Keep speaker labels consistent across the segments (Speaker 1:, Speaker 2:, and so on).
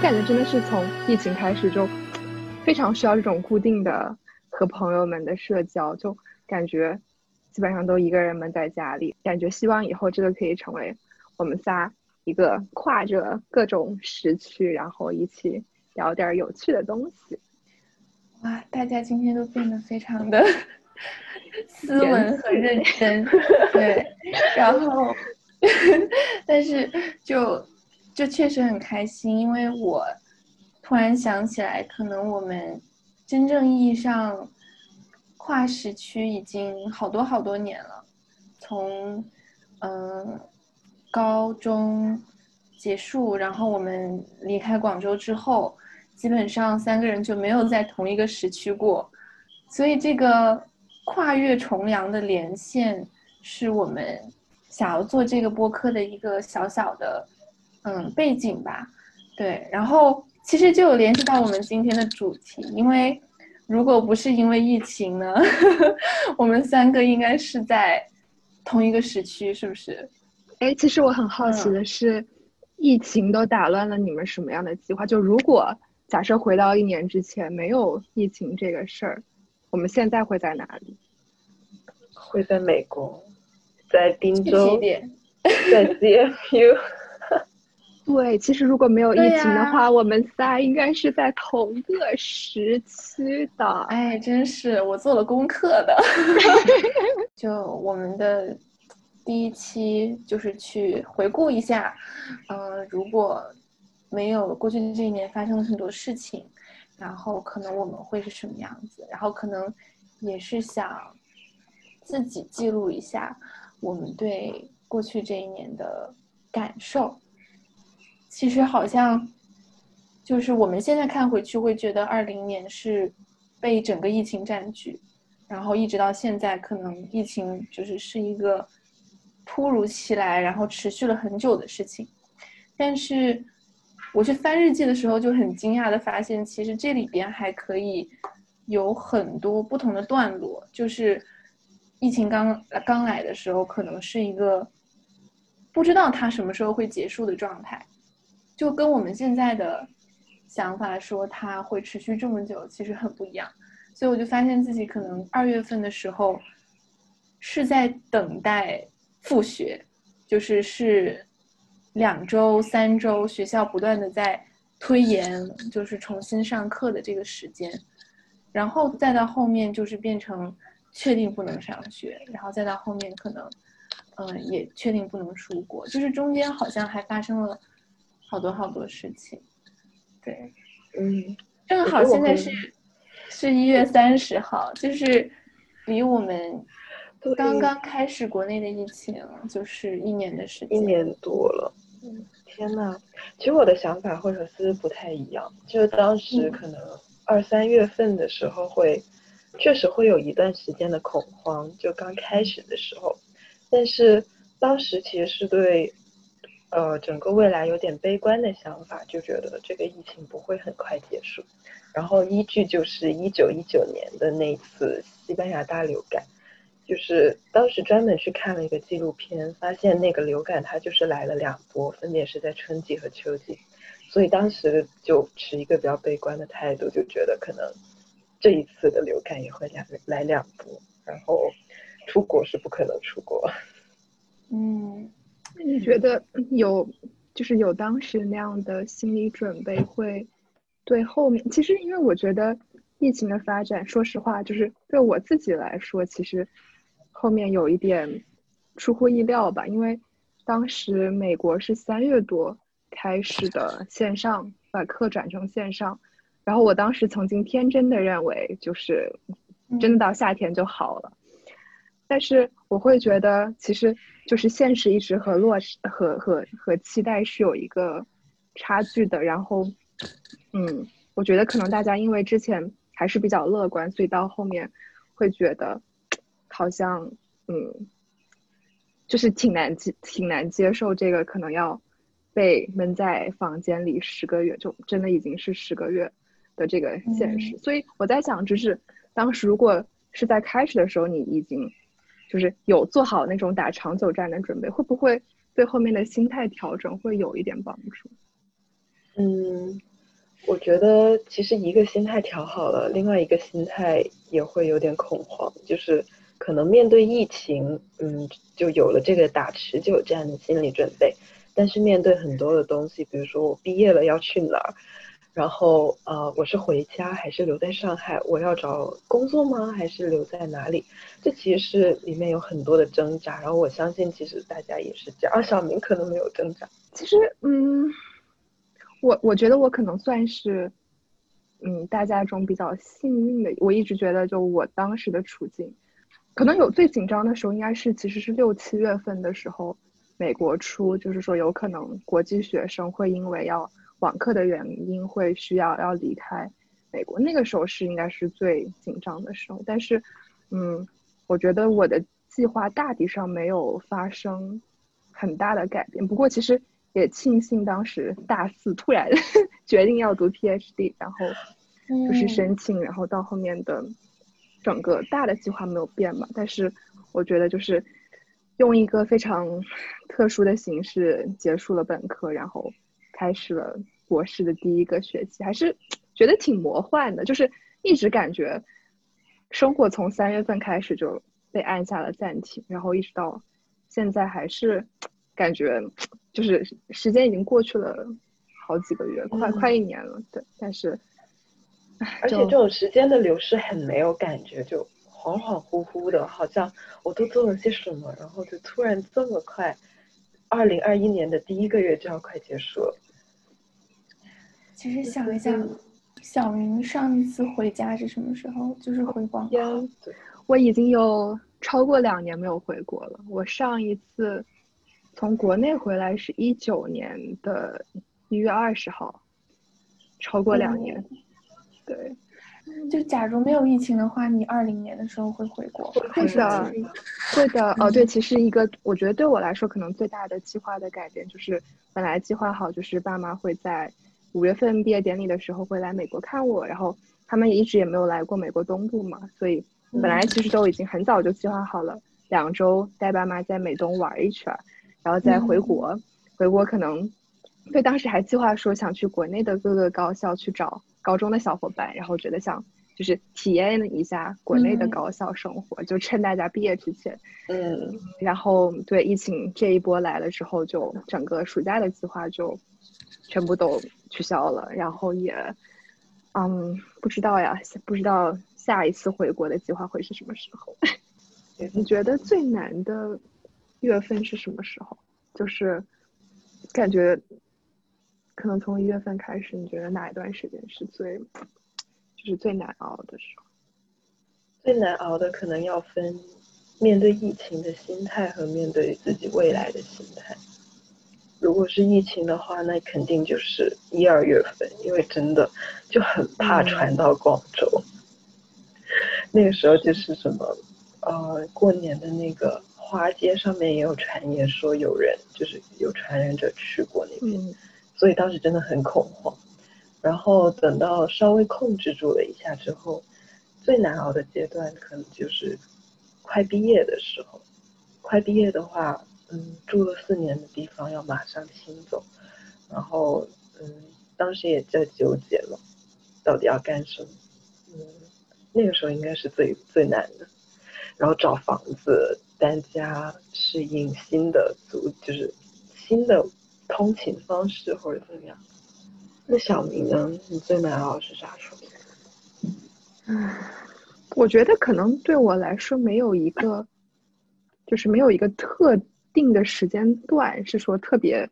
Speaker 1: 感觉真的是从疫情开始就非常需要这种固定的和朋友们的社交，就感觉基本上都一个人闷在家里。感觉希望以后这个可以成为我们仨一个跨着各种时区，然后一起聊点有趣的东西。
Speaker 2: 哇，大家今天都变得非常的 斯文和认真，对，然后 但是就。就确实很开心，因为我突然想起来，可能我们真正意义上跨时区已经好多好多年了。从嗯高中结束，然后我们离开广州之后，基本上三个人就没有在同一个时区过。所以这个跨越重洋的连线，是我们想要做这个播客的一个小小的。嗯，背景吧，对，然后其实就有联系到我们今天的主题，因为如果不是因为疫情呢，我们三个应该是在同一个时区，是不是？
Speaker 1: 哎，其实我很好奇的是，疫情都打乱了你们什么样的计划？就如果假设回到一年之前没有疫情这个事儿，我们现在会在哪里？
Speaker 3: 会在美国，在滨州，在 CFU。
Speaker 1: 对，其实如果没有疫情的话，我们仨应该是在同个时期的。
Speaker 2: 哎，真是我做了功课的。就我们的第一期就是去回顾一下，嗯，如果没有过去这一年发生了很多事情，然后可能我们会是什么样子？然后可能也是想自己记录一下我们对过去这一年的感受。其实好像，就是我们现在看回去会觉得，二零年是被整个疫情占据，然后一直到现在，可能疫情就是是一个突如其来，然后持续了很久的事情。但是我去翻日记的时候，就很惊讶的发现，其实这里边还可以有很多不同的段落。就是疫情刚刚来的时候，可能是一个不知道它什么时候会结束的状态。就跟我们现在的想法说，它会持续这么久，其实很不一样。所以我就发现自己可能二月份的时候是在等待复学，就是是两周、三周，学校不断的在推延，就是重新上课的这个时间，然后再到后面就是变成确定不能上学，然后再到后面可能嗯也确定不能出国，就是中间好像还发生了。好多好多事情，对，
Speaker 3: 嗯，
Speaker 2: 正好现在是是一月三十号，就是离我们刚刚开始国内的疫情就是一年的时间，
Speaker 3: 一年多了。嗯，天呐，其实我的想法或者是不太一样，就当时可能二三月份的时候会，确实会有一段时间的恐慌，就刚开始的时候，但是当时其实是对。呃，整个未来有点悲观的想法，就觉得这个疫情不会很快结束。然后依据就是一九一九年的那次西班牙大流感，就是当时专门去看了一个纪录片，发现那个流感它就是来了两波，分别是在春季和秋季。所以当时就持一个比较悲观的态度，就觉得可能这一次的流感也会两来两波，然后出国是不可能出国。
Speaker 2: 嗯。
Speaker 1: 你觉得有，就是有当时那样的心理准备，会对后面？其实，因为我觉得疫情的发展，说实话，就是对我自己来说，其实后面有一点出乎意料吧。因为当时美国是三月多开始的线上，把课转成线上，然后我当时曾经天真的认为，就是真的到夏天就好了。但是我会觉得，其实就是现实一直和落实和和和期待是有一个差距的。然后，嗯，我觉得可能大家因为之前还是比较乐观，所以到后面会觉得好像，嗯，就是挺难接挺难接受这个可能要被闷在房间里十个月，就真的已经是十个月的这个现实。所以我在想，就是当时如果是在开始的时候，你已经。就是有做好那种打长久战的准备，会不会对后面的心态调整会有一点帮助？
Speaker 3: 嗯，我觉得其实一个心态调好了，另外一个心态也会有点恐慌，就是可能面对疫情，嗯，就有了这个打持久战的心理准备。但是面对很多的东西，比如说我毕业了要去哪儿，然后呃，我是回家还是留在上海？我要找工作吗？还是留在哪里？这其实是里面有很多的挣扎。然后我相信，其实大家也是这样。小明可能没有挣扎。
Speaker 1: 其实，嗯。我我觉得我可能算是，嗯，大家中比较幸运的。我一直觉得，就我当时的处境，可能有最紧张的时候，应该是其实是六七月份的时候，美国出就是说有可能国际学生会因为要网课的原因会需要要离开美国，那个时候是应该是最紧张的时候。但是，嗯，我觉得我的计划大体上没有发生很大的改变。不过其实。也庆幸当时大四突然 决定要读 PhD，然后就是申请，然后到后面的整个大的计划没有变嘛。但是我觉得就是用一个非常特殊的形式结束了本科，然后开始了博士的第一个学期，还是觉得挺魔幻的。就是一直感觉生活从三月份开始就被按下了暂停，然后一直到现在还是。感觉就是时间已经过去了好几个月，快快一年了。对，但是，
Speaker 3: 而且这种时间的流逝很没有感觉，就恍恍惚惚的，好像我都做了些什么，然后就突然这么快，二零二一年的第一个月就要快结束了。
Speaker 2: 其实想一下，小明上一次回家是什么时候？就是回广
Speaker 1: 州。我已经有超过两年没有回国了。我上一次。从国内回来是一九年的一月二十号，超过两年。对，
Speaker 2: 就假如没有疫情的话，你二零年的时候会回国？会
Speaker 1: 的，会的。哦，对，其实一个我觉得对我来说可能最大的计划的改变，就是本来计划好就是爸妈会在五月份毕业典礼的时候会来美国看我，然后他们也一直也没有来过美国东部嘛，所以本来其实都已经很早就计划好了，两周带爸妈在美东玩一圈。然后再回国，回国可能，对，当时还计划说想去国内的各个高校去找高中的小伙伴，然后觉得想就是体验一下国内的高校生活，就趁大家毕业之前，
Speaker 3: 嗯，
Speaker 1: 然后对疫情这一波来了之后，就整个暑假的计划就全部都取消了，然后也，嗯，不知道呀，不知道下一次回国的计划会是什么时候？你觉得最难的？月份是什么时候？就是感觉可能从一月份开始，你觉得哪一段时间是最就是最难熬的时候？
Speaker 3: 最难熬的可能要分面对疫情的心态和面对自己未来的心态。如果是疫情的话，那肯定就是一二月份，因为真的就很怕传到广州。那个时候就是什么呃，过年的那个。花街上面也有传言说有人就是有传染者去过那边，所以当时真的很恐慌。然后等到稍微控制住了一下之后，最难熬的阶段可能就是快毕业的时候。快毕业的话，嗯，住了四年的地方要马上迁走，然后嗯，当时也在纠结了，到底要干什么？嗯，那个时候应该是最最难的，然后找房子。搬家适应新的租，就是新的通勤方式或者怎么样？那小明呢？你最难熬是啥时候？
Speaker 1: 嗯，我觉得可能对我来说没有一个，就是没有一个特定的时间段是说特别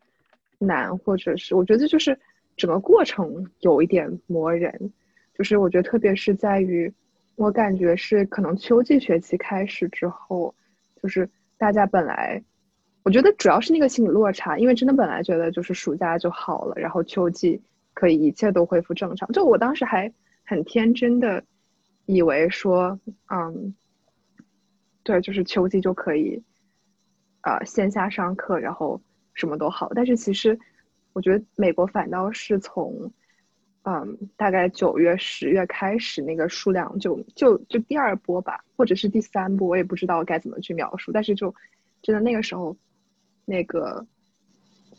Speaker 1: 难，或者是我觉得就是整个过程有一点磨人，就是我觉得特别是在于，我感觉是可能秋季学期开始之后。就是大家本来，我觉得主要是那个心理落差，因为真的本来觉得就是暑假就好了，然后秋季可以一切都恢复正常。就我当时还很天真的以为说，嗯，对，就是秋季就可以，啊，线下上课，然后什么都好。但是其实我觉得美国反倒是从。嗯，大概九月、十月开始，那个数量就就就第二波吧，或者是第三波，我也不知道该怎么去描述。但是就真的那个时候，那个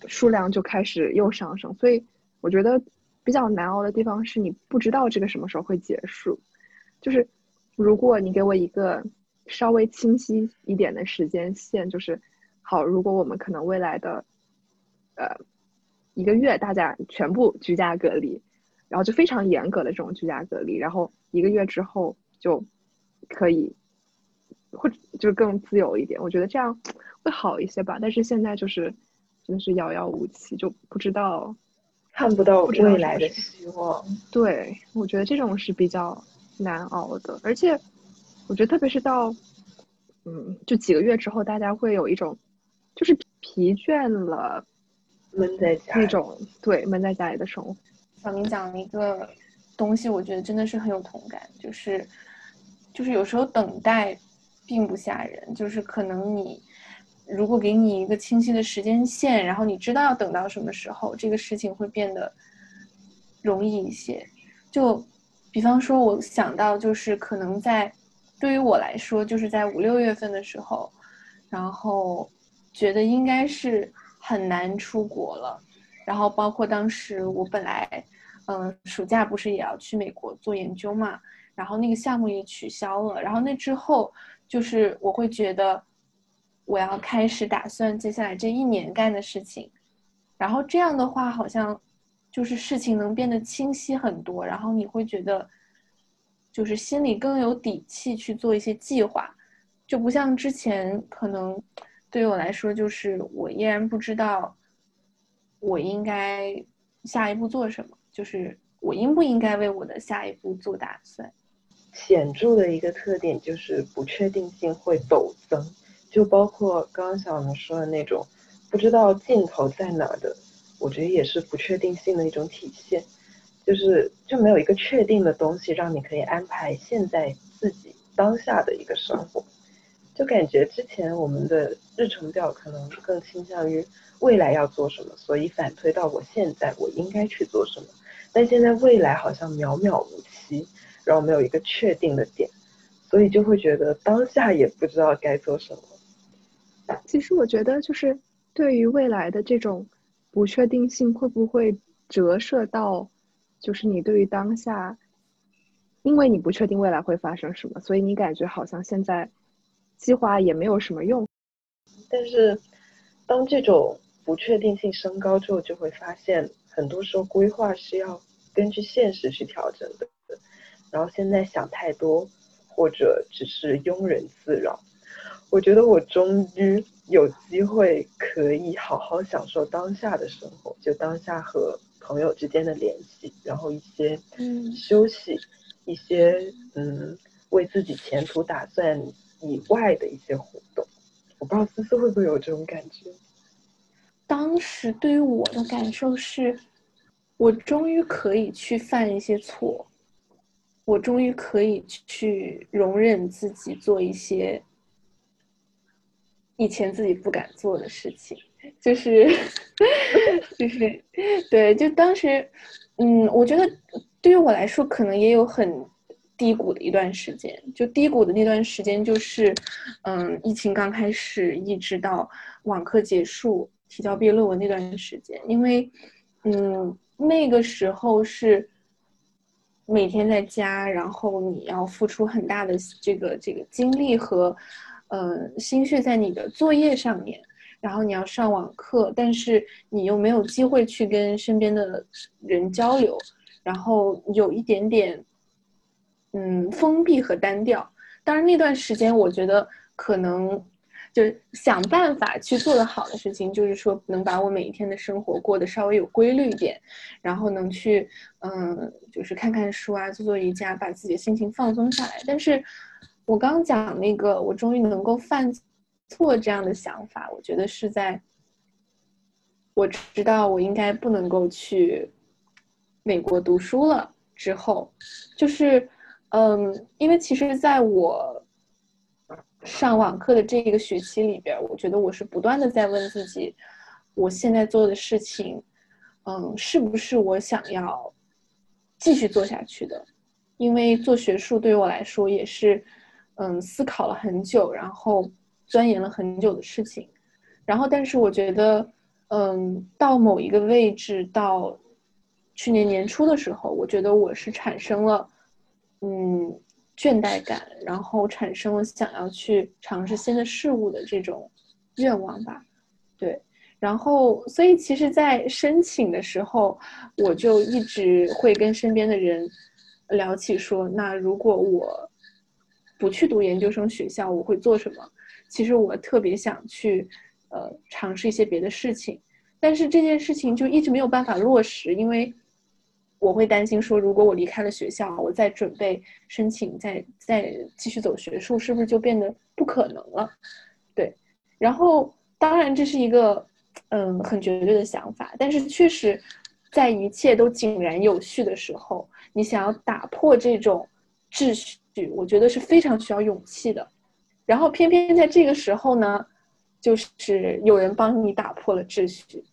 Speaker 1: 数量就开始又上升，所以我觉得比较难熬的地方是你不知道这个什么时候会结束。就是如果你给我一个稍微清晰一点的时间线，就是好，如果我们可能未来的呃一个月大家全部居家隔离，然后就非常严格的这种居家隔离，然后一个月之后就可以或者就更自由一点，我觉得这样会好一些吧。但是现在就是真的是遥遥无期，就不知道。
Speaker 3: 看不到未来的希望，
Speaker 1: 对我觉得这种是比较难熬的，而且我觉得特别是到，嗯，就几个月之后，大家会有一种就是疲倦了，
Speaker 3: 闷在家
Speaker 1: 那种对闷在家里的生活。
Speaker 2: 小明讲了一个东西，我觉得真的是很有同感，就是就是有时候等待并不吓人，就是可能你。如果给你一个清晰的时间线，然后你知道要等到什么时候，这个事情会变得容易一些。就比方说，我想到就是可能在对于我来说，就是在五六月份的时候，然后觉得应该是很难出国了。然后包括当时我本来嗯暑假不是也要去美国做研究嘛，然后那个项目也取消了。然后那之后就是我会觉得。我要开始打算接下来这一年干的事情，然后这样的话，好像就是事情能变得清晰很多，然后你会觉得，就是心里更有底气去做一些计划，就不像之前可能对于我来说，就是我依然不知道我应该下一步做什么，就是我应不应该为我的下一步做打算。
Speaker 3: 显著的一个特点就是不确定性会陡增。就包括刚刚小明说的那种不知道尽头在哪的，我觉得也是不确定性的一种体现，就是就没有一个确定的东西让你可以安排现在自己当下的一个生活，就感觉之前我们的日程表可能更倾向于未来要做什么，所以反推到我现在我应该去做什么，但现在未来好像渺渺无期，然后没有一个确定的点，所以就会觉得当下也不知道该做什么。
Speaker 1: 其实我觉得，就是对于未来的这种不确定性，会不会折射到，就是你对于当下，因为你不确定未来会发生什么，所以你感觉好像现在计划也没有什么用。
Speaker 3: 但是，当这种不确定性升高之后，就会发现，很多时候规划是要根据现实去调整的。然后现在想太多，或者只是庸人自扰。我觉得我终于有机会可以好好享受当下的生活，就当下和朋友之间的联系，然后一些嗯休息，一些嗯为自己前途打算以外的一些活动。我不知道思思会不会有这种感觉。
Speaker 2: 当时对于我的感受是，我终于可以去犯一些错，我终于可以去容忍自己做一些。以前自己不敢做的事情，就是，就是，对，就当时，嗯，我觉得对于我来说，可能也有很低谷的一段时间。就低谷的那段时间，就是，嗯，疫情刚开始，一直到网课结束，提交毕业论文那段时间。因为，嗯，那个时候是每天在家，然后你要付出很大的这个这个精力和。呃，心血在你的作业上面，然后你要上网课，但是你又没有机会去跟身边的人交流，然后有一点点，嗯，封闭和单调。当然那段时间，我觉得可能就想办法去做的好的事情，就是说能把我每一天的生活过得稍微有规律一点，然后能去，嗯，就是看看书啊，做做瑜伽，把自己的心情放松下来。但是。我刚讲那个，我终于能够犯错这样的想法，我觉得是在我知道我应该不能够去美国读书了之后，就是，嗯，因为其实在我上网课的这一个学期里边，我觉得我是不断的在问自己，我现在做的事情，嗯，是不是我想要继续做下去的？因为做学术对于我来说也是。嗯，思考了很久，然后钻研了很久的事情，然后但是我觉得，嗯，到某一个位置，到去年年初的时候，我觉得我是产生了嗯倦怠感，然后产生了想要去尝试新的事物的这种愿望吧。对，然后所以其实，在申请的时候，我就一直会跟身边的人聊起说，那如果我不去读研究生学校，我会做什么？其实我特别想去，呃，尝试一些别的事情，但是这件事情就一直没有办法落实，因为我会担心说，如果我离开了学校，我再准备申请，再再继续走学术，是不是就变得不可能了？对，然后当然这是一个嗯很绝对的想法，但是确实，在一切都井然有序的时候，你想要打破这种秩序。我觉得是非常需要勇气的，然后偏偏在这个时候呢，就是有人帮你打破了秩序。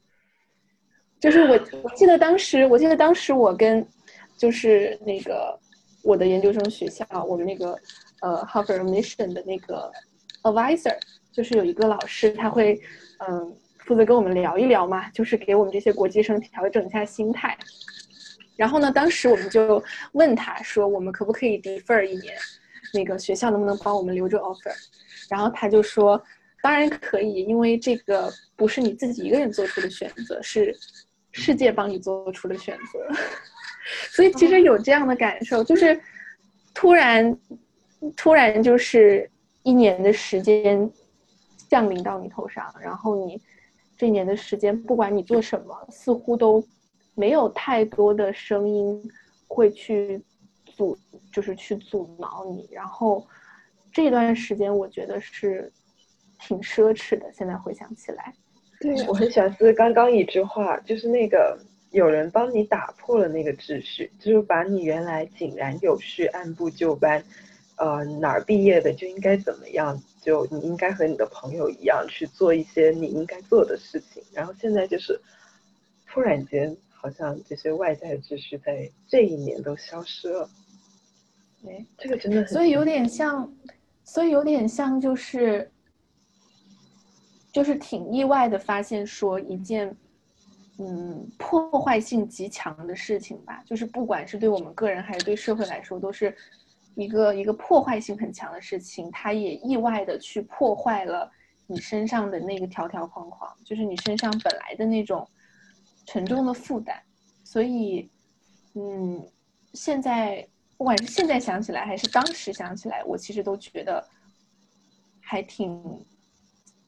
Speaker 2: 就是我，我记得当时，我记得当时我跟，就是那个我的研究生学校，我们那个呃 Harvard Mission 的那个 advisor，就是有一个老师，他会嗯负责跟我们聊一聊嘛，就是给我们这些国际生调整一下心态。然后呢？当时我们就问他说：“我们可不可以 defer 一年？那个学校能不能帮我们留着 offer？” 然后他就说：“当然可以，因为这个不是你自己一个人做出的选择，是世界帮你做出的选择。”所以其实有这样的感受，就是突然，突然就是一年的时间降临到你头上，然后你这一年的时间，不管你做什么，似乎都。没有太多的声音会去阻，就是去阻挠你。然后这段时间，我觉得是挺奢侈的。现在回想起来，
Speaker 3: 对 我很喜欢思刚刚一句话，就是那个有人帮你打破了那个秩序，就是把你原来井然有序、按部就班，呃，哪儿毕业的就应该怎么样，就你应该和你的朋友一样去做一些你应该做的事情。然后现在就是突然间。好像这些外在的秩序在这一年都消失了。
Speaker 2: 哎，
Speaker 3: 这个真的很，
Speaker 2: 所以有点像，所以有点像，就是，就是挺意外的发现，说一件，嗯，破坏性极强的事情吧，就是不管是对我们个人还是对社会来说，都是一个一个破坏性很强的事情，它也意外的去破坏了你身上的那个条条框框，就是你身上本来的那种。沉重的负担，所以，嗯，现在不管是现在想起来，还是当时想起来，我其实都觉得还挺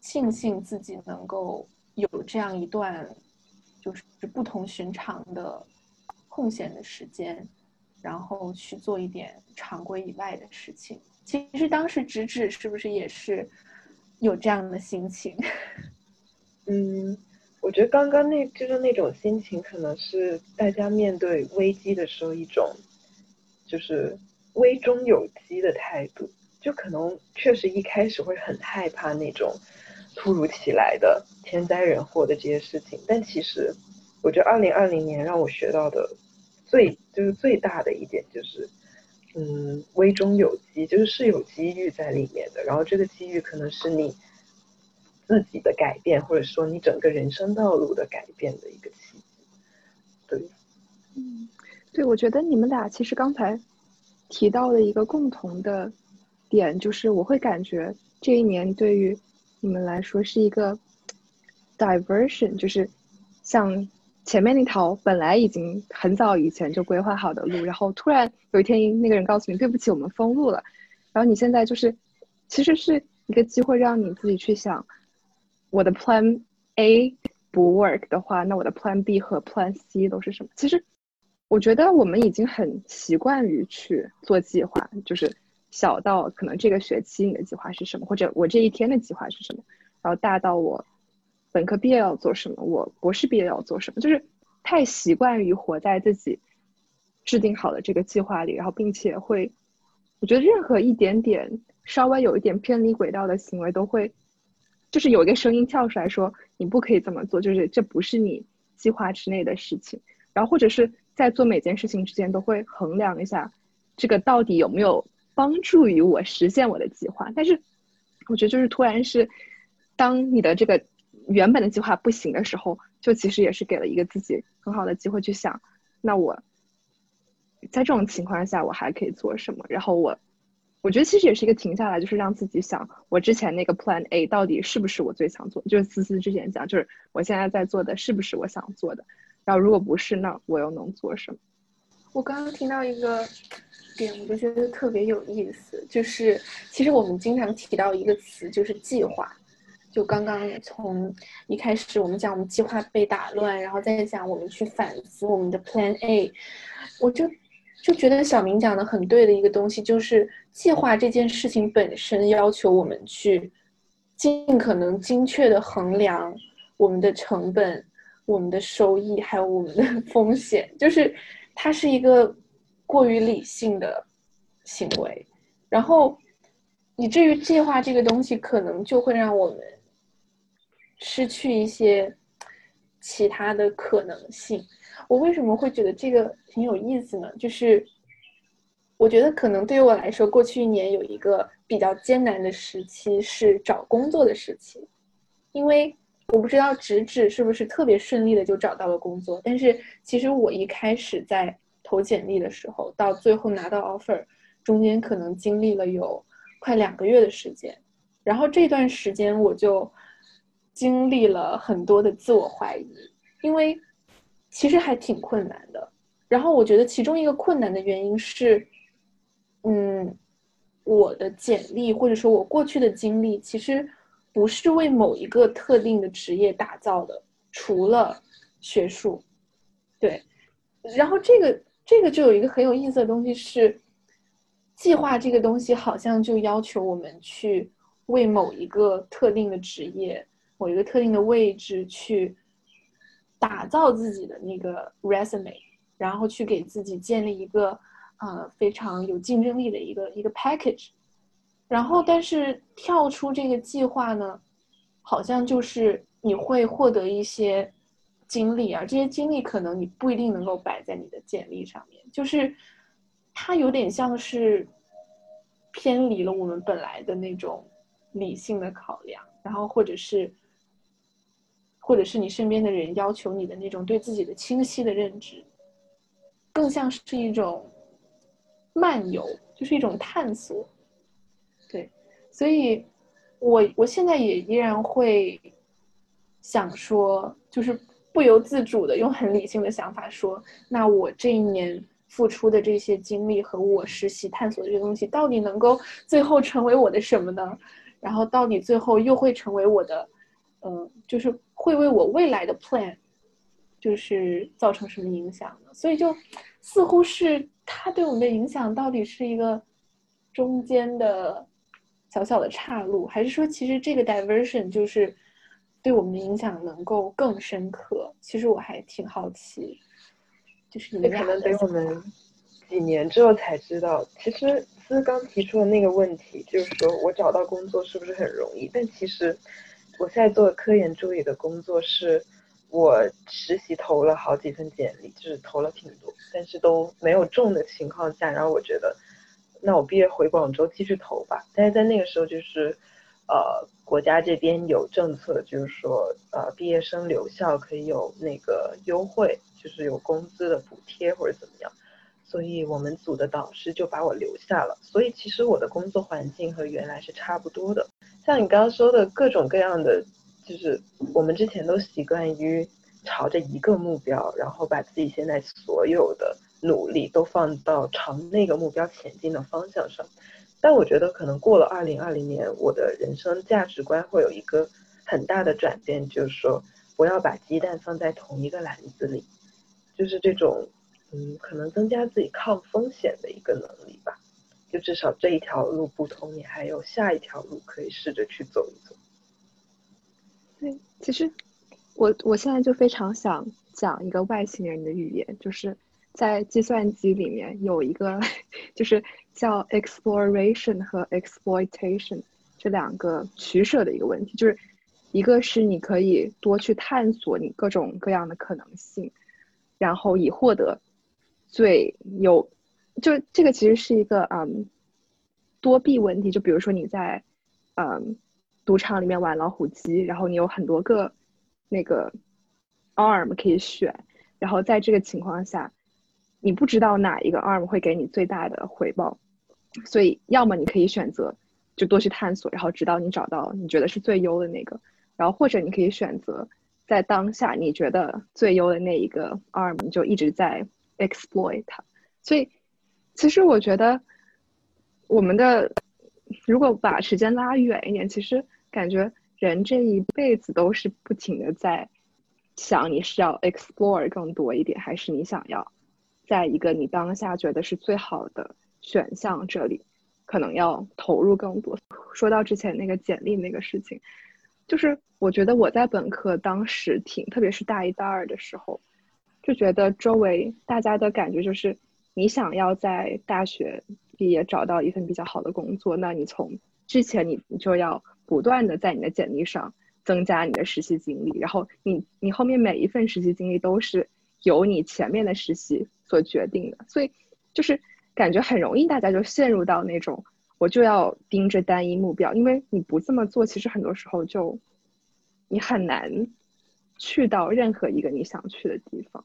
Speaker 2: 庆幸自己能够有这样一段就是不同寻常的空闲的时间，然后去做一点常规以外的事情。其实当时直指是不是也是有这样的心情？
Speaker 3: 嗯。我觉得刚刚那就是那种心情，可能是大家面对危机的时候一种，就是危中有机的态度。就可能确实一开始会很害怕那种突如其来的天灾人祸的这些事情，但其实我觉得二零二零年让我学到的最就是最大的一点就是，嗯，危中有机，就是是有机遇在里面的。然后这个机遇可能是你。自己的改变，或者说你整个人生道路的改变的一个契机，对，
Speaker 1: 嗯，对，我觉得你们俩其实刚才提到的一个共同的点，就是我会感觉这一年对于你们来说是一个 diversion，就是像前面那条本来已经很早以前就规划好的路，然后突然有一天那个人告诉你对不起，我们封路了，然后你现在就是其实是一个机会让你自己去想。我的 Plan A 不 work 的话，那我的 Plan B 和 Plan C 都是什么？其实，我觉得我们已经很习惯于去做计划，就是小到可能这个学期你的计划是什么，或者我这一天的计划是什么，然后大到我本科毕业要做什么，我博士毕业要做什么，就是太习惯于活在自己制定好的这个计划里，然后并且会，我觉得任何一点点稍微有一点偏离轨道的行为都会。就是有一个声音跳出来说，你不可以这么做，就是这不是你计划之内的事情。然后或者是在做每件事情之间都会衡量一下，这个到底有没有帮助于我实现我的计划。但是我觉得就是突然是，当你的这个原本的计划不行的时候，就其实也是给了一个自己很好的机会去想，那我在这种情况下我还可以做什么？然后我我觉得其实也是一个停下来，就是让自己想，我之前那个 Plan A 到底是不是我最想做？就是思思之前讲，就是我现在在做的是不是我想做的？然后如果不是，那我又能做什么？
Speaker 2: 我刚刚听到一个点，我就觉得特别有意思，就是其实我们经常提到一个词，就是计划。就刚刚从一开始我们讲我们计划被打乱，然后再讲我们去反思我们的 Plan A，我就就觉得小明讲的很对的一个东西，就是计划这件事情本身要求我们去尽可能精确的衡量我们的成本、我们的收益还有我们的 风险，就是它是一个过于理性的行为，然后以至于计划这个东西可能就会让我们。失去一些其他的可能性，我为什么会觉得这个挺有意思呢？就是我觉得可能对于我来说，过去一年有一个比较艰难的时期是找工作的时期，因为我不知道直指是不是特别顺利的就找到了工作，但是其实我一开始在投简历的时候，到最后拿到 offer，中间可能经历了有快两个月的时间，然后这段时间我就。经历了很多的自我怀疑，因为其实还挺困难的。然后我觉得其中一个困难的原因是，嗯，我的简历或者说我过去的经历其实不是为某一个特定的职业打造的，除了学术。对，然后这个这个就有一个很有意思的东西是，计划这个东西好像就要求我们去为某一个特定的职业。某一个特定的位置去打造自己的那个 resume，然后去给自己建立一个呃非常有竞争力的一个一个 package，然后但是跳出这个计划呢，好像就是你会获得一些经历啊，这些经历可能你不一定能够摆在你的简历上面，就是它有点像是偏离了我们本来的那种理性的考量，然后或者是。或者是你身边的人要求你的那种对自己的清晰的认知，更像是一种漫游，就是一种探索。所以，我我现在也依然会想说，就是不由自主的用很理性的想法说，那我这一年付出的这些经历和我实习探索的这些东西，到底能够最后成为我的什么呢？然后到底最后又会成为我的？嗯，就是会为我未来的 plan，就是造成什么影响呢？所以就似乎是它对我们的影响到底是一个中间的小小的岔路，还是说其实这个 diversion 就是对我们的影响能够更深刻？其实我还挺好奇，就是你
Speaker 3: 可能得我们几年之后才知道，其实思刚提出的那个问题，就是说我找到工作是不是很容易？但其实。我现在做科研助理的工作是，我实习投了好几份简历，就是投了挺多，但是都没有中的情况下，然后我觉得，那我毕业回广州继续投吧。但是在那个时候，就是，呃，国家这边有政策，就是说，呃，毕业生留校可以有那个优惠，就是有工资的补贴或者怎么样，所以我们组的导师就把我留下了。所以其实我的工作环境和原来是差不多的。像你刚刚说的各种各样的，就是我们之前都习惯于朝着一个目标，然后把自己现在所有的努力都放到朝那个目标前进的方向上。但我觉得可能过了二零二零年，我的人生价值观会有一个很大的转变，就是说不要把鸡蛋放在同一个篮子里，就是这种嗯，可能增加自己抗风险的一个能力吧。就至少这一条路不通，你还有下一条路可以试着去走一走。
Speaker 1: 对，其实我我现在就非常想讲一个外星人的语言，就是在计算机里面有一个，就是叫 exploration 和 exploitation 这两个取舍的一个问题，就是一个是你可以多去探索你各种各样的可能性，然后以获得最有。就这个其实是一个嗯多弊问题，就比如说你在嗯赌场里面玩老虎机，然后你有很多个那个 arm 可以选，然后在这个情况下，你不知道哪一个 arm 会给你最大的回报，所以要么你可以选择就多去探索，然后直到你找到你觉得是最优的那个，然后或者你可以选择在当下你觉得最优的那一个 arm，你就一直在 exploit 它。所以其实我觉得我们的如果把时间拉远一点，其实感觉人这一辈子都是不停的在想你是要 explore 更多一点，还是你想要。在一个你当下觉得是最好的选项这里，可能要投入更多。说到之前那个简历那个事情，就是我觉得我在本科当时挺，特别是大一、大二的时候，就觉得周围大家的感觉就是，你想要在大学毕业找到一份比较好的工作，那你从之前你你就要不断的在你的简历上增加你的实习经历，然后你你后面每一份实习经历都是。由你前面的实习所决定的，所以就是感觉很容易，大家就陷入到那种我就要盯着单一目标，因为你不这么做，其实很多时候就你很难去到任何一个你想去的地方。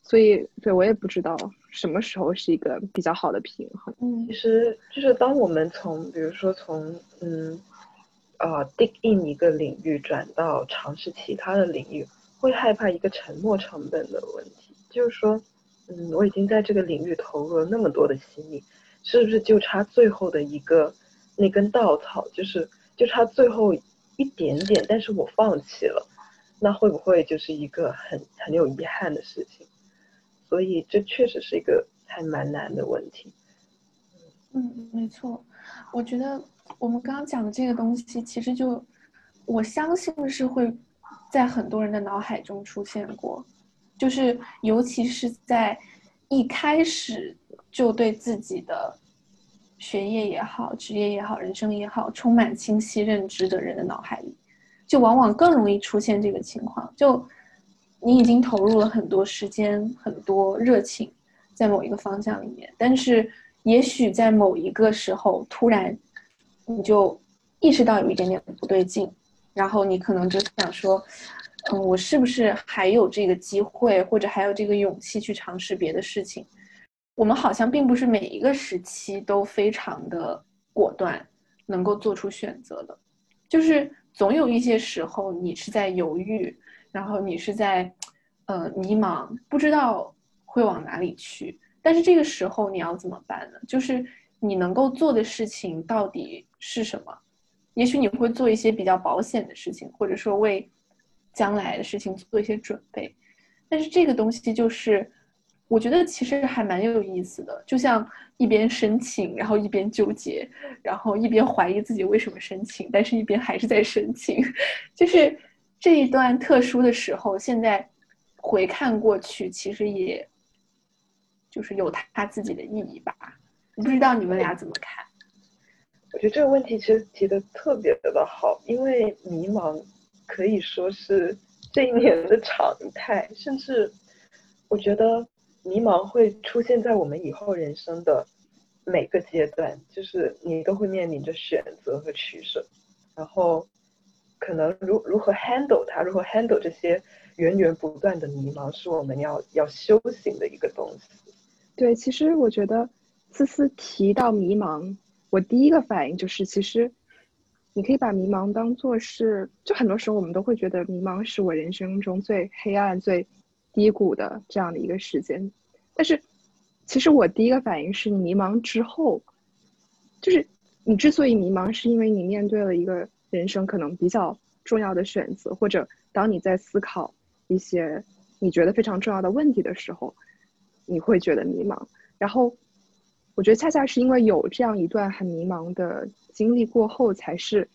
Speaker 1: 所以，对我也不知道什么时候是一个比较好的平衡。
Speaker 3: 嗯，其实就是当我们从比如说从嗯呃 dig in 一个领域转到尝试其他的领域。会害怕一个沉没成本的问题，就是说，嗯，我已经在这个领域投入了那么多的心力，是不是就差最后的一个那根稻草，就是就差最后一点点，但是我放弃了，那会不会就是一个很很有遗憾的事情？所以这确实是一个还蛮难的问题。
Speaker 2: 嗯，没错，我觉得我们刚刚讲的这个东西，其实就我相信是会。在很多人的脑海中出现过，就是尤其是在一开始就对自己的学业也好、职业也好、人生也好充满清晰认知的人的脑海里，就往往更容易出现这个情况。就你已经投入了很多时间、很多热情在某一个方向里面，但是也许在某一个时候突然你就意识到有一点点不对劲。然后你可能就想说，嗯，我是不是还有这个机会，或者还有这个勇气去尝试别的事情？我们好像并不是每一个时期都非常的果断，能够做出选择的，就是总有一些时候你是在犹豫，然后你是在，呃，迷茫，不知道会往哪里去。但是这个时候你要怎么办呢？就是你能够做的事情到底是什么？也许你会做一些比较保险的事情，或者说为将来的事情做一些准备，但是这个东西就是，我觉得其实还蛮有意思的。就像一边申请，然后一边纠结，然后一边怀疑自己为什么申请，但是一边还是在申请。就是这一段特殊的时候，现在回看过去，其实也就是有它自己的意义吧。不知道你们俩怎么看？
Speaker 3: 我觉得这个问题其实提的特别的好，因为迷茫可以说是这一年的常态，甚至我觉得迷茫会出现在我们以后人生的每个阶段，就是你都会面临着选择和取舍，然后可能如如何 handle 它，如何 handle 这些源源不断的迷茫，是我们要要修行的一个东西。
Speaker 1: 对，其实我觉得思思提到迷茫。我第一个反应就是，其实，你可以把迷茫当做是，就很多时候我们都会觉得迷茫是我人生中最黑暗、最低谷的这样的一个时间。但是，其实我第一个反应是迷茫之后，就是你之所以迷茫，是因为你面对了一个人生可能比较重要的选择，或者当你在思考一些你觉得非常重要的问题的时候，你会觉得迷茫，然后。我觉得恰恰是因为有这样一段很迷茫的经历过后，才是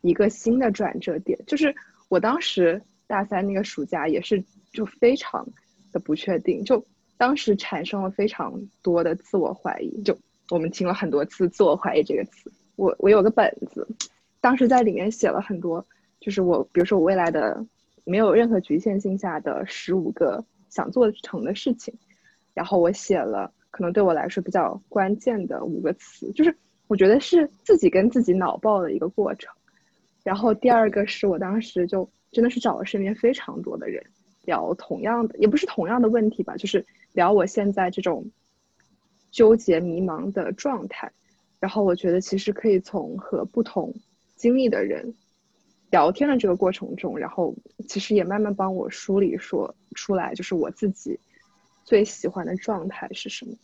Speaker 1: 一个新的转折点。就是我当时大三那个暑假也是就非常的不确定，就当时产生了非常多的自我怀疑。就我们听了很多次“自我怀疑”这个词。我我有个本子，当时在里面写了很多，就是我比如说我未来的没有任何局限性下的十五个想做成的事情，然后我写了。可能对我来说比较关键的五个词，就是我觉得是自己跟自己脑爆的一个过程。然后第二个是我当时就真的是找了身边非常多的人，聊同样的，也不是同样的问题吧，就是聊我现在这种纠结迷茫的状态。然后我觉得其实可以从和不同经历的人聊天的这个过程中，然后其实也慢慢帮我梳理说出来，就是我自己最喜欢的状态是什么。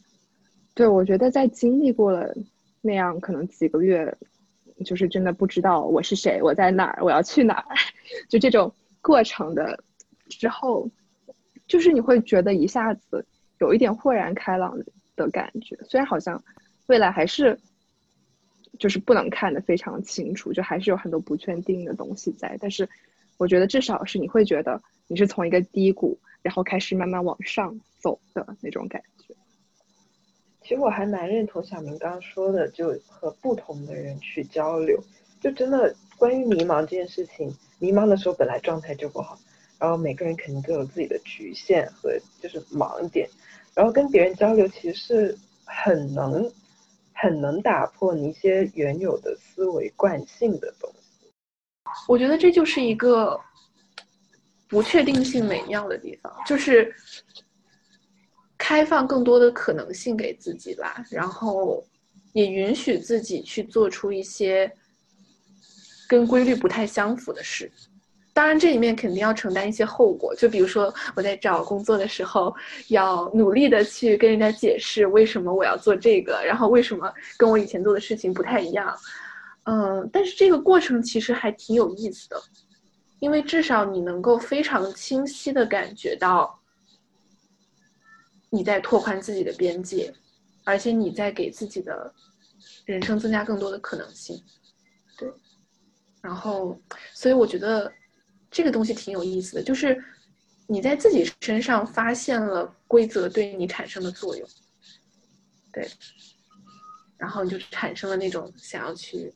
Speaker 1: 对我觉得在经历过了那样可能几个月，就是真的不知道我是谁，我在哪儿，我要去哪儿，就这种过程的之后，就是你会觉得一下子有一点豁然开朗的感觉，虽然好像未来还是。就是不能看得非常清楚，就还是有很多不确定的东西在。但是，我觉得至少是你会觉得你是从一个低谷，然后开始慢慢往上走的那种感觉。
Speaker 3: 其实我还蛮认同小明刚刚说的，就和不同的人去交流。就真的关于迷茫这件事情，迷茫的时候本来状态就不好，然后每个人肯定都有自己的局限和就是盲点，然后跟别人交流其实是很能。很能打破你一些原有的思维惯性的东西，
Speaker 2: 我觉得这就是一个不确定性美妙的地方，就是开放更多的可能性给自己吧，然后也允许自己去做出一些跟规律不太相符的事。当然，这里面肯定要承担一些后果。就比如说，我在找工作的时候，要努力的去跟人家解释为什么我要做这个，然后为什么跟我以前做的事情不太一样。嗯，但是这个过程其实还挺有意思的，因为至少你能够非常清晰的感觉到你在拓宽自己的边界，而且你在给自己的人生增加更多的可能性。对，然后，所以我觉得。这个东西挺有意思的，就是你在自己身上发现了规则对你产生的作用，对，然后你就产生了那种想要去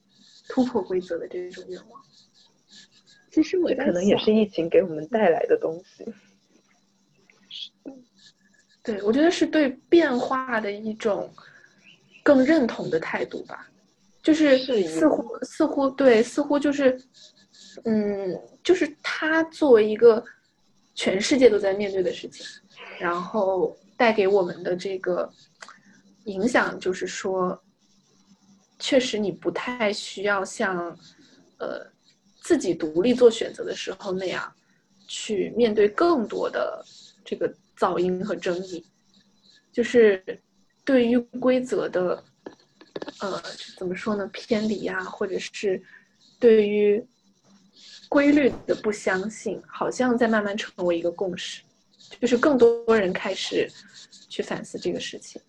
Speaker 2: 突破规则的这种愿望。
Speaker 1: 其实我
Speaker 3: 可能也是疫情给我们带来的东西。
Speaker 2: 对，我觉得是对变化的一种更认同的态度吧，就是似乎似乎对，似乎就是。嗯，就是他作为一个全世界都在面对的事情，然后带给我们的这个影响，就是说，确实你不太需要像呃自己独立做选择的时候那样去面对更多的这个噪音和争议，就是对于规则的呃怎么说呢偏离啊，或者是对于。规律的不相信，好像在慢慢成为一个共识，就是更多人开始去反思这个事情。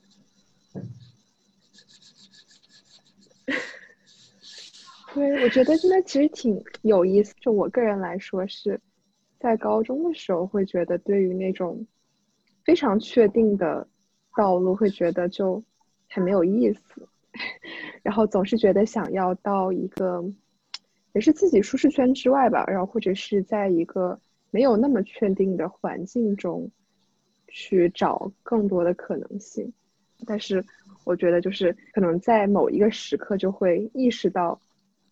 Speaker 1: 对，我觉得现在其实挺有意思。就我个人来说，是在高中的时候会觉得，对于那种非常确定的道路，会觉得就很没有意思，然后总是觉得想要到一个。也是自己舒适圈之外吧，然后或者是在一个没有那么确定的环境中，去找更多的可能性。但是我觉得，就是可能在某一个时刻，就会意识到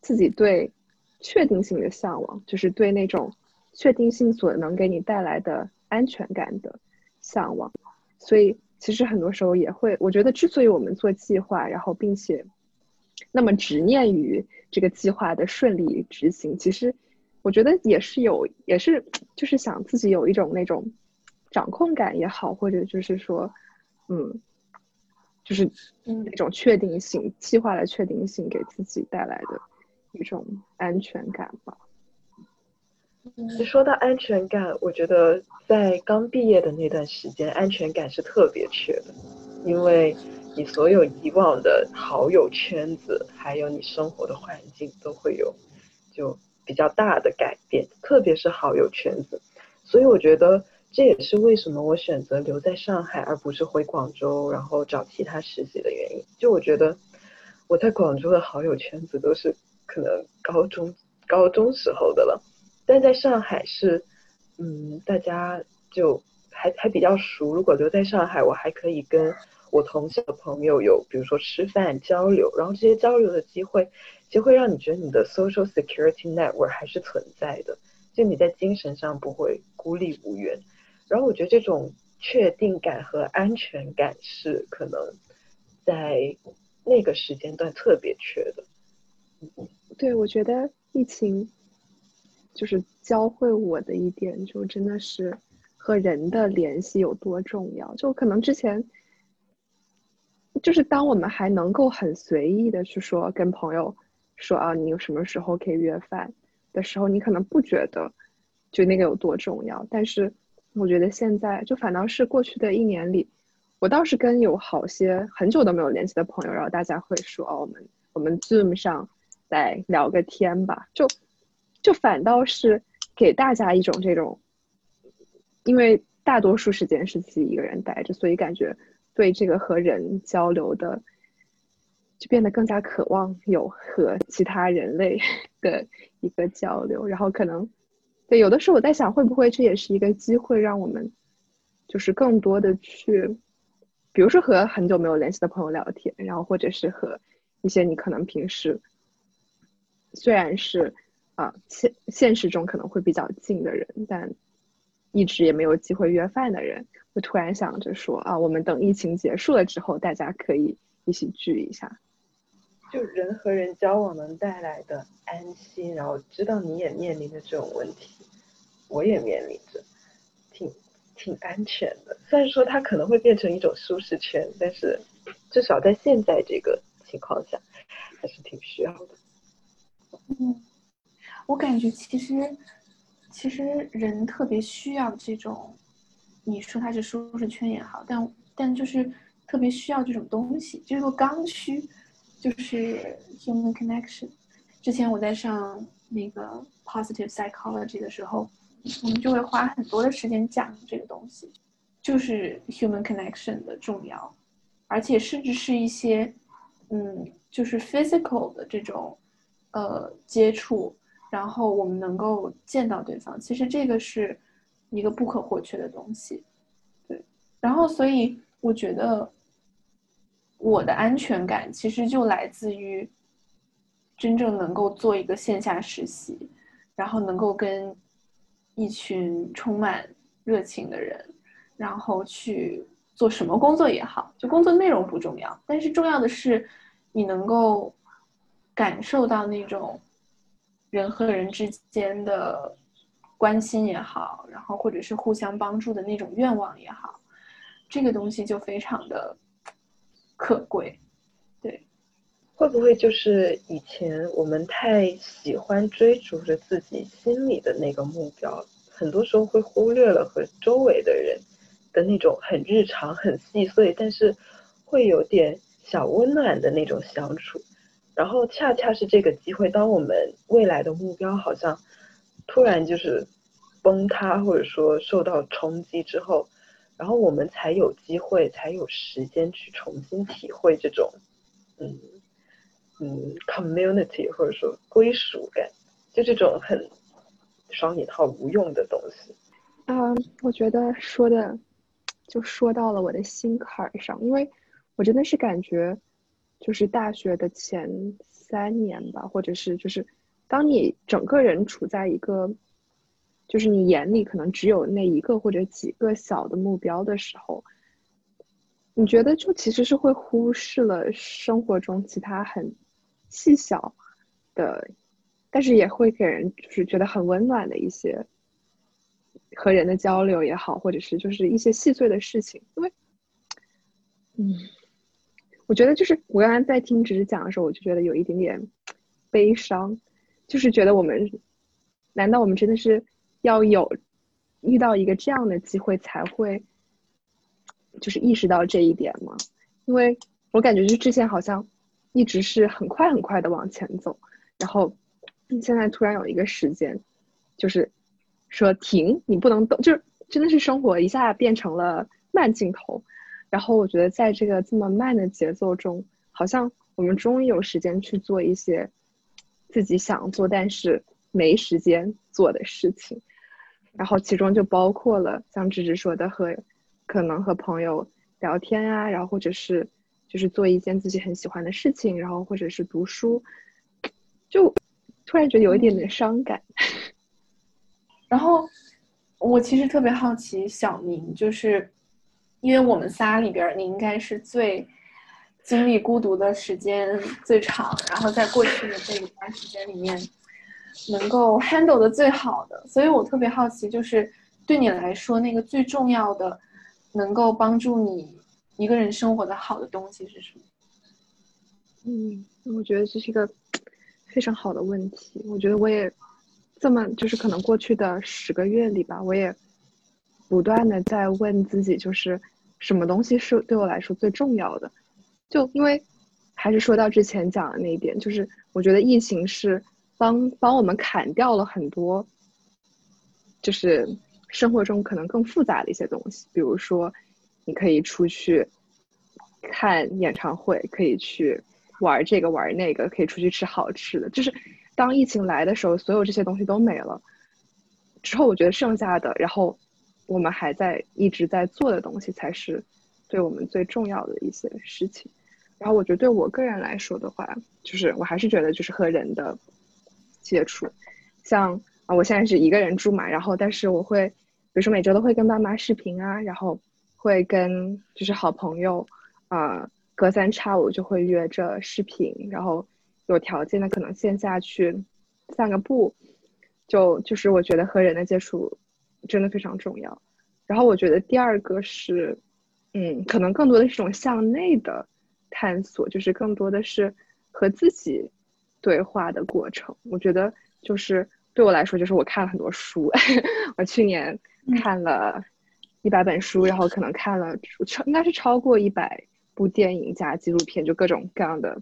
Speaker 1: 自己对确定性的向往，就是对那种确定性所能给你带来的安全感的向往。所以其实很多时候也会，我觉得之所以我们做计划，然后并且。那么执念于这个计划的顺利执行，其实我觉得也是有，也是就是想自己有一种那种掌控感也好，或者就是说，嗯，就是那种确定性，计划的确定性给自己带来的一种安全感吧。
Speaker 3: 说到安全感，我觉得在刚毕业的那段时间，安全感是特别缺的，因为。你所有以往的好友圈子，还有你生活的环境，都会有就比较大的改变，特别是好友圈子。所以我觉得这也是为什么我选择留在上海，而不是回广州，然后找其他实习的原因。就我觉得我在广州的好友圈子都是可能高中高中时候的了，但在上海是，嗯，大家就还还比较熟。如果留在上海，我还可以跟。我同校的朋友有，比如说吃饭交流，然后这些交流的机会，就会让你觉得你的 social security network 还是存在的，就你在精神上不会孤立无援。然后我觉得这种确定感和安全感是可能在那个时间段特别缺的。
Speaker 1: 对，我觉得疫情就是教会我的一点，就真的是和人的联系有多重要。就可能之前，就是当我们还能够很随意的去说跟朋友说啊，你有什么时候可以约饭的时候，你可能不觉得就那个有多重要。但是我觉得现在就反倒是过去的一年里，我倒是跟有好些很久都没有联系的朋友，然后大家会说哦，我们我们 Zoom 上。再聊个天吧，就就反倒是给大家一种这种，因为大多数时间是自己一个人待着，所以感觉对这个和人交流的就变得更加渴望有和其他人类 的一个交流。然后可能对有的时候我在想，会不会这也是一个机会，让我们就是更多的去，比如说和很久没有联系的朋友聊天，然后或者是和一些你可能平时。虽然是啊，现现实中可能会比较近的人，但一直也没有机会约饭的人，会突然想着说啊，我们等疫情结束了之后，大家可以一起聚一下。
Speaker 3: 就人和人交往能带来的安心，然后知道你也面临着这种问题，我也面临着，挺挺安全的。虽然说它可能会变成一种舒适圈，但是至少在现在这个情况下，还是挺需要的。
Speaker 2: 嗯，我感觉其实，其实人特别需要这种，你说它是舒适圈也好，但但就是特别需要这种东西，就是个刚需，就是 human connection。之前我在上那个 positive psychology 的时候，我们就会花很多的时间讲这个东西，就是 human connection 的重要，而且甚至是一些，嗯，就是 physical 的这种。呃，接触，然后我们能够见到对方，其实这个是一个不可或缺的东西，对。然后，所以我觉得我的安全感其实就来自于真正能够做一个线下实习，然后能够跟一群充满热情的人，然后去做什么工作也好，就工作内容不重要，但是重要的是你能够。感受到那种人和人之间的关心也好，然后或者是互相帮助的那种愿望也好，这个东西就非常的可贵。对，
Speaker 3: 会不会就是以前我们太喜欢追逐着自己心里的那个目标，很多时候会忽略了和周围的人的那种很日常、很细碎，但是会有点小温暖的那种相处。然后恰恰是这个机会，当我们未来的目标好像突然就是崩塌，或者说受到冲击之后，然后我们才有机会，才有时间去重新体会这种，嗯嗯，community 或者说归属感，就这种很双引号无用的东西。
Speaker 1: 啊，我觉得说的就说到了我的心坎儿上，因为我真的是感觉。就是大学的前三年吧，或者是就是，当你整个人处在一个，就是你眼里可能只有那一个或者几个小的目标的时候，你觉得就其实是会忽视了生活中其他很细小的，但是也会给人就是觉得很温暖的一些和人的交流也好，或者是就是一些细碎的事情，因为，嗯。我觉得就是我刚刚在听只是讲的时候，我就觉得有一点点悲伤，就是觉得我们难道我们真的是要有遇到一个这样的机会才会就是意识到这一点吗？因为我感觉就之前好像一直是很快很快的往前走，然后现在突然有一个时间，就是说停，你不能动，就是真的是生活一下变成了慢镜头。然后我觉得，在这个这么慢的节奏中，好像我们终于有时间去做一些自己想做但是没时间做的事情。然后其中就包括了像芝芝说的，和可能和朋友聊天啊，然后或者是就是做一件自己很喜欢的事情，然后或者是读书，就突然觉得有一点点伤感。
Speaker 2: 然后。我其实特别好奇小明，就是因为我们仨里边，你应该是最经历孤独的时间最长，然后在过去的这一段时间里面，能够 handle 的最好的，所以我特别好奇，就是对你来说，那个最重要的，能够帮助你一个人生活的好的东西是什么？
Speaker 1: 嗯，我觉得这是一个非常好的问题。我觉得我也这么，就是可能过去的十个月里吧，我也不断的在问自己，就是什么东西是对我来说最重要的。就因为还是说到之前讲的那一点，就是我觉得疫情是帮帮我们砍掉了很多，就是生活中可能更复杂的一些东西，比如说你可以出去看演唱会，可以去。玩这个玩那个，可以出去吃好吃的。就是当疫情来的时候，所有这些东西都没了之后，我觉得剩下的，然后我们还在一直在做的东西，才是对我们最重要的一些事情。然后我觉得对我个人来说的话，就是我还是觉得就是和人的接触，像啊，我现在是一个人住嘛，然后但是我会，比如说每周都会跟爸妈视频啊，然后会跟就是好朋友啊。隔三差五就会约着视频，然后有条件的可能线下去散个步，就就是我觉得和人的接触真的非常重要。然后我觉得第二个是，嗯，可能更多的是一种向内的探索，就是更多的是和自己对话的过程。我觉得就是对我来说，就是我看了很多书，我去年看了一百本书，然后可能看了超应该是超过一百。部电影加纪录片，就各种各样的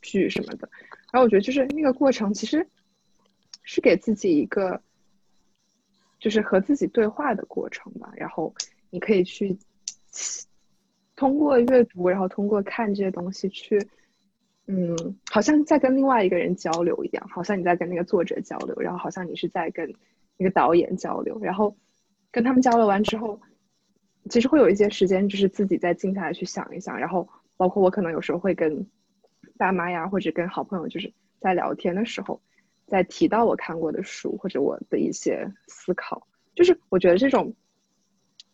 Speaker 1: 剧什么的。然后我觉得就是那个过程，其实是给自己一个，就是和自己对话的过程吧。然后你可以去通过阅读，然后通过看这些东西去，嗯，好像在跟另外一个人交流一样，好像你在跟那个作者交流，然后好像你是在跟那个导演交流，然后跟他们交流完之后。其实会有一些时间，就是自己再静下来去想一想，然后包括我可能有时候会跟爸妈呀，或者跟好朋友，就是在聊天的时候，在提到我看过的书或者我的一些思考，就是我觉得这种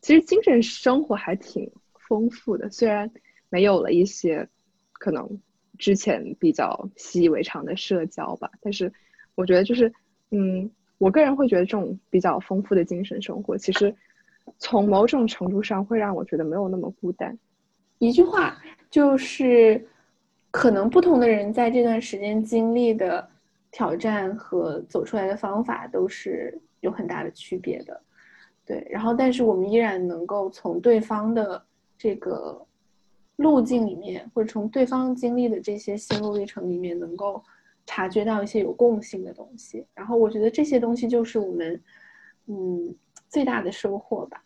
Speaker 1: 其实精神生活还挺丰富的，虽然没有了一些可能之前比较习以为常的社交吧，但是我觉得就是嗯，我个人会觉得这种比较丰富的精神生活其实。从某种程度上会让我觉得没有那么孤单。
Speaker 2: 一句话就是，可能不同的人在这段时间经历的挑战和走出来的方法都是有很大的区别的。对，然后但是我们依然能够从对方的这个路径里面，或者从对方经历的这些心路历程里面，能够察觉到一些有共性的东西。然后我觉得这些东西就是我们，嗯。最大的收获吧，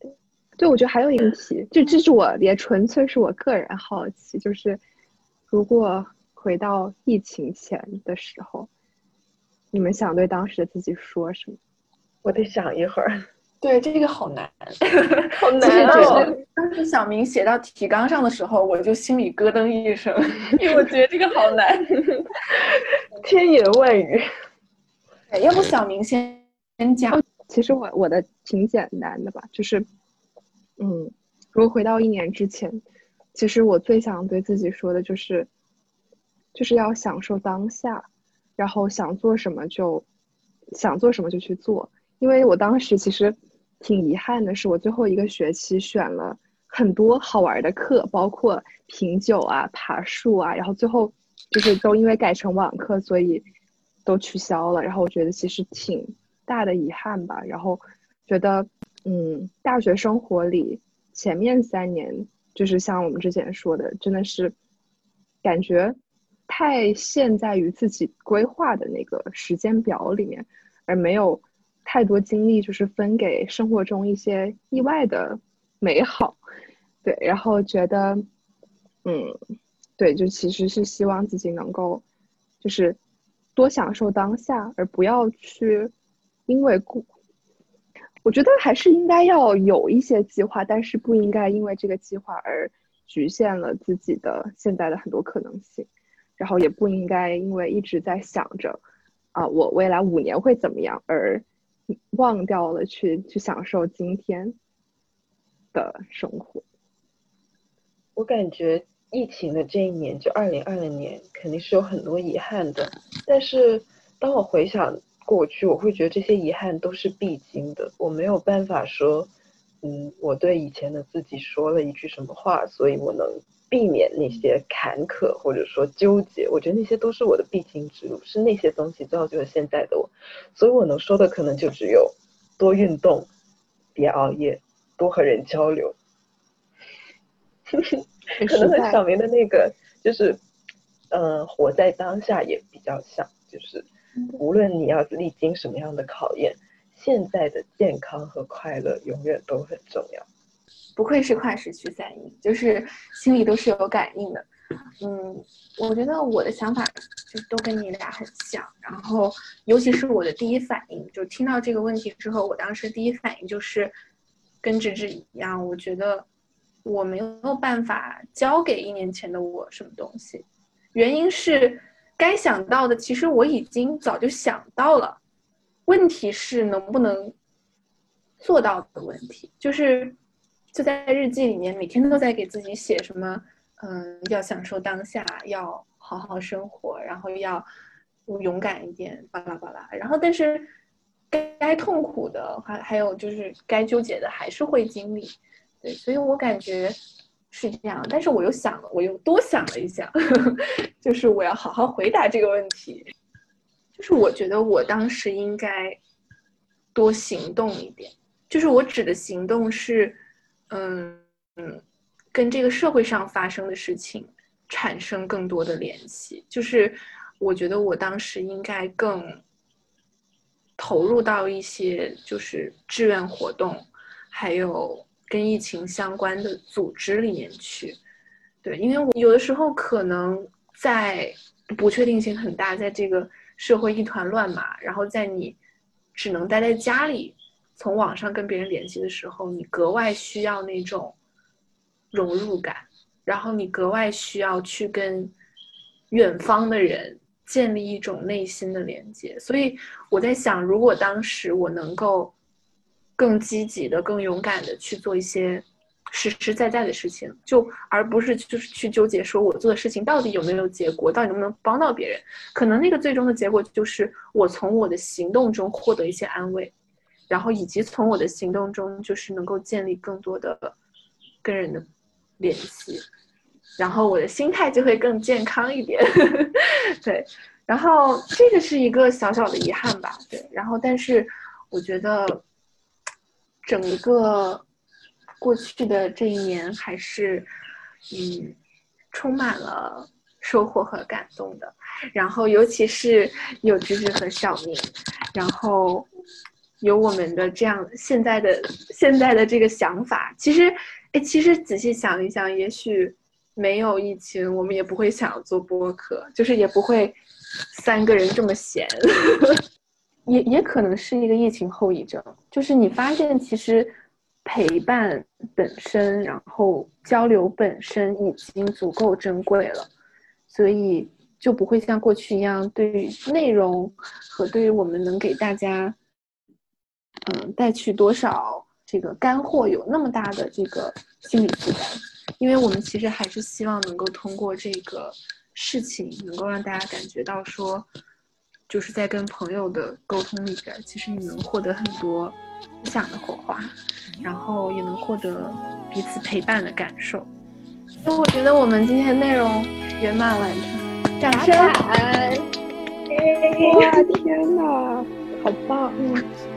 Speaker 1: 对，对，我觉得还有一个题，就这是我也纯粹是我个人好奇，就是如果回到疫情前的时候，你们想对当时的自己说什么？
Speaker 3: 我得想一会儿。
Speaker 2: 对，这个好难，
Speaker 3: 好难哦。
Speaker 2: 当时小明写到提纲上的时候，我就心里咯噔一声，因为我觉得这个好难，
Speaker 3: 千言万语。
Speaker 2: 要不小明先先讲。
Speaker 1: 其实我我的挺简单的吧，就是，嗯，如果回到一年之前，其实我最想对自己说的就是，就是要享受当下，然后想做什么就，想做什么就去做。因为我当时其实挺遗憾的，是我最后一个学期选了很多好玩的课，包括品酒啊、爬树啊，然后最后就是都因为改成网课，所以都取消了。然后我觉得其实挺。大的遗憾吧，然后觉得，嗯，大学生活里前面三年，就是像我们之前说的，真的是感觉太陷在于自己规划的那个时间表里面，而没有太多精力，就是分给生活中一些意外的美好。对，然后觉得，嗯，对，就其实是希望自己能够，就是多享受当下，而不要去。因为故，我觉得还是应该要有一些计划，但是不应该因为这个计划而局限了自己的现在的很多可能性，然后也不应该因为一直在想着，啊，我未来五年会怎么样，而忘掉了去去享受今天的生活。
Speaker 3: 我感觉疫情的这一年，就二零二零年，肯定是有很多遗憾的。但是当我回想过去，我会觉得这些遗憾都是必经的。我没有办法说，嗯，我对以前的自己说了一句什么话，所以我能避免那些坎坷或者说纠结。我觉得那些都是我的必经之路，是那些东西造就了现在的我。所以我能说的可能就只有多运动，别熬夜，多和人交流。可能和小明的那个就是，嗯，活在当下也比较像，就是无论你要历经什么样的考验，现在的健康和快乐永远都很重要。
Speaker 2: 不愧是跨时区三一，就是心里都是有感应的。嗯，我觉得我的想法就都跟你俩很像，然后尤其是我的第一反应，就听到这个问题之后，我当时第一反应就是跟芝芝一样，我觉得。我没有办法教给一年前的我什么东西，原因是该想到的其实我已经早就想到了，问题是能不能做到的问题。就是就在日记里面，每天都在给自己写什么，嗯，要享受当下，要好好生活，然后要勇敢一点，巴拉巴拉。然后但是该痛苦的还还有就是该纠结的还是会经历。对，所以我感觉是这样，但是我又想了，我又多想了一下，就是我要好好回答这个问题。就是我觉得我当时应该多行动一点，就是我指的行动是，嗯嗯，跟这个社会上发生的事情产生更多的联系。就是我觉得我当时应该更投入到一些就是志愿活动，还有。跟疫情相关的组织里面去，对，因为我有的时候可能在不确定性很大，在这个社会一团乱麻，然后在你只能待在家里，从网上跟别人联系的时候，你格外需要那种融入感，然后你格外需要去跟远方的人建立一种内心的连接。所以我在想，如果当时我能够。更积极的、更勇敢的去做一些实实在在的事情，就而不是就是去纠结说我做的事情到底有没有结果，到底能不能帮到别人。可能那个最终的结果就是我从我的行动中获得一些安慰，然后以及从我的行动中就是能够建立更多的跟人的联系，然后我的心态就会更健康一点。对，然后这个是一个小小的遗憾吧。对，然后但是我觉得。整个过去的这一年还是，嗯，充满了收获和感动的。然后，尤其是有芝芝和小明，然后有我们的这样现在的现在的这个想法。其实，哎，其实仔细想一想，也许没有疫情，我们也不会想做播客，就是也不会三个人这么闲。也也可能是一个疫情后遗症，就是你发现其实陪伴本身，然后交流本身已经足够珍贵了，所以就不会像过去一样，对于内容和对于我们能给大家，嗯，带去多少这个干货有那么大的这个心理负担，因为我们其实还是希望能够通过这个事情，能够让大家感觉到说。就是在跟朋友的沟通里边，其实你能获得很多思想的火花，然后也能获得彼此陪伴的感受。那我觉得我们今天内容圆满完成，掌声！
Speaker 1: 哇，天哪，好棒！嗯。